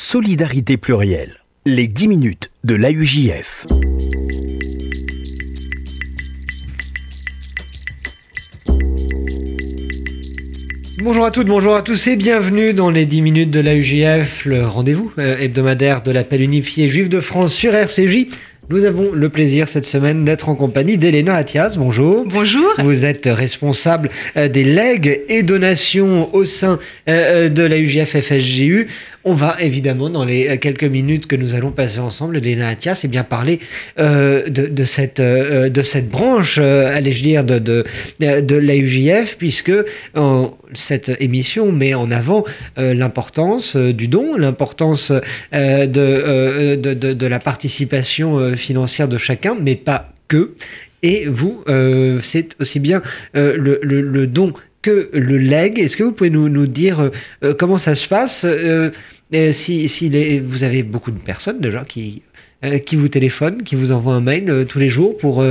Solidarité plurielle. Les 10 minutes de l'AUJF. Bonjour à toutes, bonjour à tous et bienvenue dans les 10 minutes de l'AUJF, le rendez-vous euh, hebdomadaire de l'appel unifié juif de France sur RCJ. Nous avons le plaisir cette semaine d'être en compagnie d'Elena Attias. Bonjour. Bonjour. Vous êtes responsable euh, des legs et donations au sein euh, de la UGF FSGU. On va évidemment, dans les quelques minutes que nous allons passer ensemble, Elena Attias, eh bien parler de, de, cette, de cette branche, allez-je dire, de, de, de la UGF, puisque cette émission met en avant l'importance du don, l'importance de, la participation financière de chacun, mais pas que. Et vous, euh, c'est aussi bien euh, le, don que le leg. Est-ce que vous pouvez nous, nous dire euh, comment ça se passe Si, si les, vous avez beaucoup de personnes déjà qui, qui vous téléphonent, qui vous envoient un mail tous les jours pour,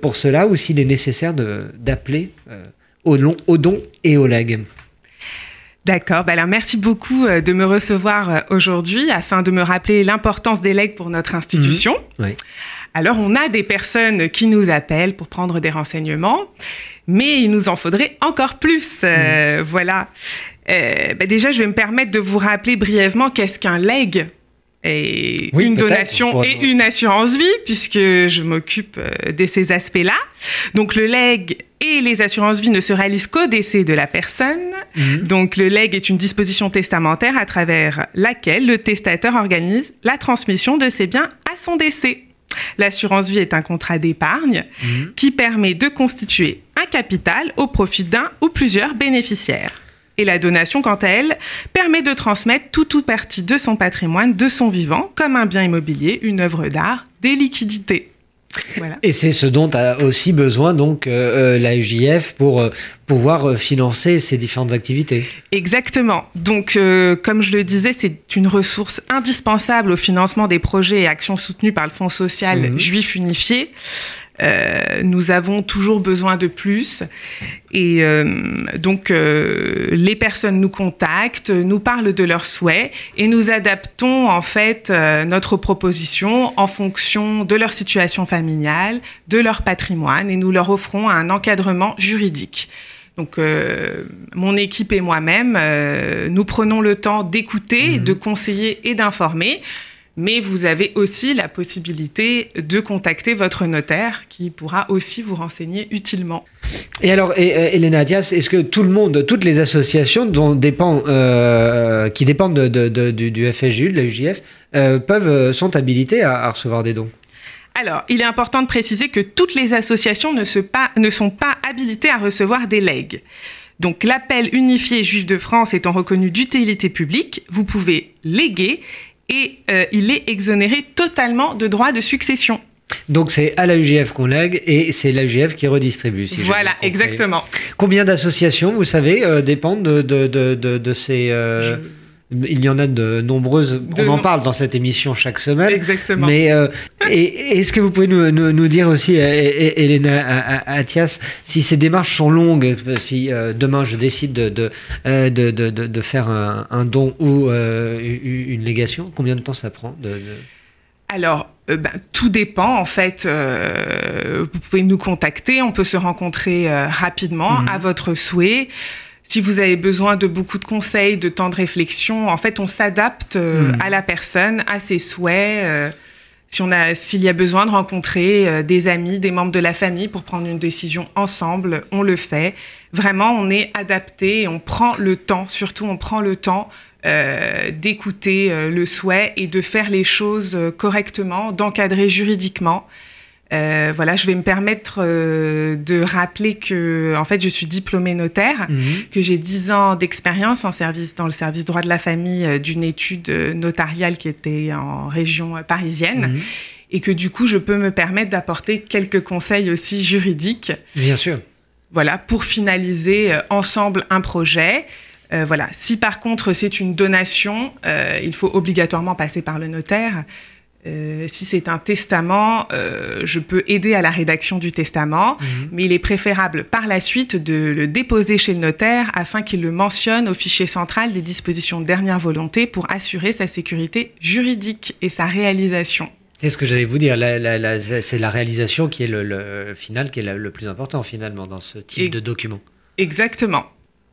pour cela, ou s'il est nécessaire d'appeler au, au don et au leg D'accord. Bah alors merci beaucoup euh, de me recevoir euh, aujourd'hui afin de me rappeler l'importance des legs pour notre institution. Mmh. Oui. Alors on a des personnes qui nous appellent pour prendre des renseignements, mais il nous en faudrait encore plus. Euh, mmh. Voilà. bah déjà, je vais me permettre de vous rappeler brièvement qu'est-ce qu'un leg et une donation et une assurance vie, puisque je m'occupe de ces aspects-là. Donc le leg et les assurances vie ne se réalisent qu'au décès de la personne. Mhm. Donc le leg est une disposition testamentaire à travers laquelle le testateur organise la transmission de ses biens à son décès. L'assurance vie est un contrat d'épargne mhm. qui permet de constituer capital au profit d'un ou plusieurs bénéficiaires. Et la donation, quant à elle, permet de transmettre toute ou partie de son patrimoine, de son vivant, comme un bien immobilier, une œuvre d'art, des liquidités. Et c'est ce dont a aussi besoin donc euh, euh la UJF pour euh, pouvoir financer ces différentes activités. Exactement. Donc, comme je le disais, c'est une ressource indispensable au financement des projets et actions soutenus par le Fonds social mhm. juif unifié. Euh, nous avons toujours besoin de plus. Et euh, donc, euh, les personnes nous contactent, nous parlent de leurs souhaits et nous adaptons en fait notre proposition en fonction de leur situation familiale, de leur patrimoine et nous leur offrons un encadrement juridique. Donc, mon équipe et moi-même, nous prenons le temps d'écouter, mmh. de conseiller et d'informer mais vous avez aussi la possibilité de contacter votre notaire qui pourra aussi vous renseigner utilement. Et alors, euh, Elena Dias, est-ce que tout le monde, toutes les associations dont dépend, euh, qui dépendent de, du, FSJU, de la UJF, euh, peuvent, sont habilitées à, recevoir des dons? Alors, il est important de préciser que toutes les associations ne, pas, ne sont pas habilitées à recevoir des legs. Donc l'appel unifié juif de France étant reconnu d'utilité publique, vous pouvez léguer et euh, il est exonéré totalement de droits de succession. Donc c'est à la UGF qu'on lègue et c'est la UGF qui redistribue. Si voilà, exactement. Combien d'associations, vous savez, euh, dépendent de, de, de, ces... Euh, il y en a de nombreuses. on en parle dans cette émission chaque semaine. Exactement. Mais euh, est-ce que vous pouvez nous, nous, dire aussi, Elena Athias, si ces démarches sont longues, si euh, demain je décide de, de, euh, de, de faire un, don ou une légation, combien de temps ça prend alors, ben, tout dépend en fait. vous pouvez nous contacter, on peut se rencontrer rapidement mhm. à votre souhait. Si vous avez besoin de beaucoup de conseils, de temps de réflexion, en fait, on s'adapte euh, hmm. à la personne, à ses souhaits. Euh, si on a, s'il y a besoin de rencontrer euh, des amis, des membres de la famille pour prendre une décision ensemble, on le fait. Vraiment, on est adapté, on prend le temps, surtout on prend le temps d'écouter le souhait et de faire les choses correctement, d'encadrer juridiquement. Euh, voilà, je vais me permettre euh, de rappeler que, en fait, je suis diplômée notaire, mhm. que j'ai 10 ans d'expérience en service dans le service droit de la famille euh, d'une étude notariale qui était en région parisienne. Mhm. Et que du coup, je peux me permettre d'apporter quelques conseils aussi juridiques. Bien sûr. Voilà, pour finaliser ensemble un projet. voilà. Si par contre c'est une donation, il faut obligatoirement passer par le notaire. Euh, si c'est un testament, euh, je peux aider à la rédaction du testament, Mhm. mais il est préférable par la suite de le déposer chez le notaire afin qu'il le mentionne au fichier central des dispositions de dernière volonté pour assurer sa sécurité juridique et sa réalisation. C'est ce que j'allais vous dire. c'est la réalisation qui est le, le final, qui est le plus important finalement dans ce type Et- de document. Exactement.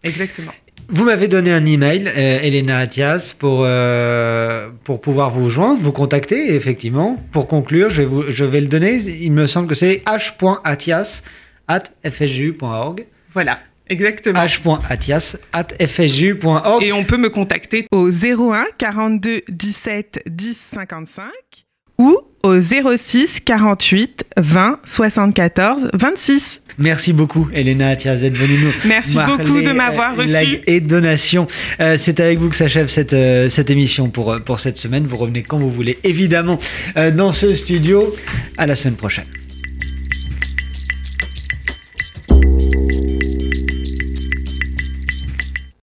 Exactement. Vous m'avez donné un email, euh, Elena Attias, pour, euh, pour pouvoir vous joindre, vous contacter. Effectivement, pour conclure, je vais, vous, je vais le donner. Il me semble que c'est h.attias at fsju.org. Voilà. Exactement. h.attias at fsju.org. Et on peut me contacter au 01 42 17 10 55 ou au 06 48 20 74 26. Merci beaucoup, Elena Attias, d'être venue nous Merci beaucoup de m'avoir euh, reçu. lag et donation. Euh, c'est avec vous que s'achève cette, euh, cette émission pour, pour cette semaine. Vous revenez quand vous voulez, évidemment, euh, dans ce studio. À la semaine prochaine.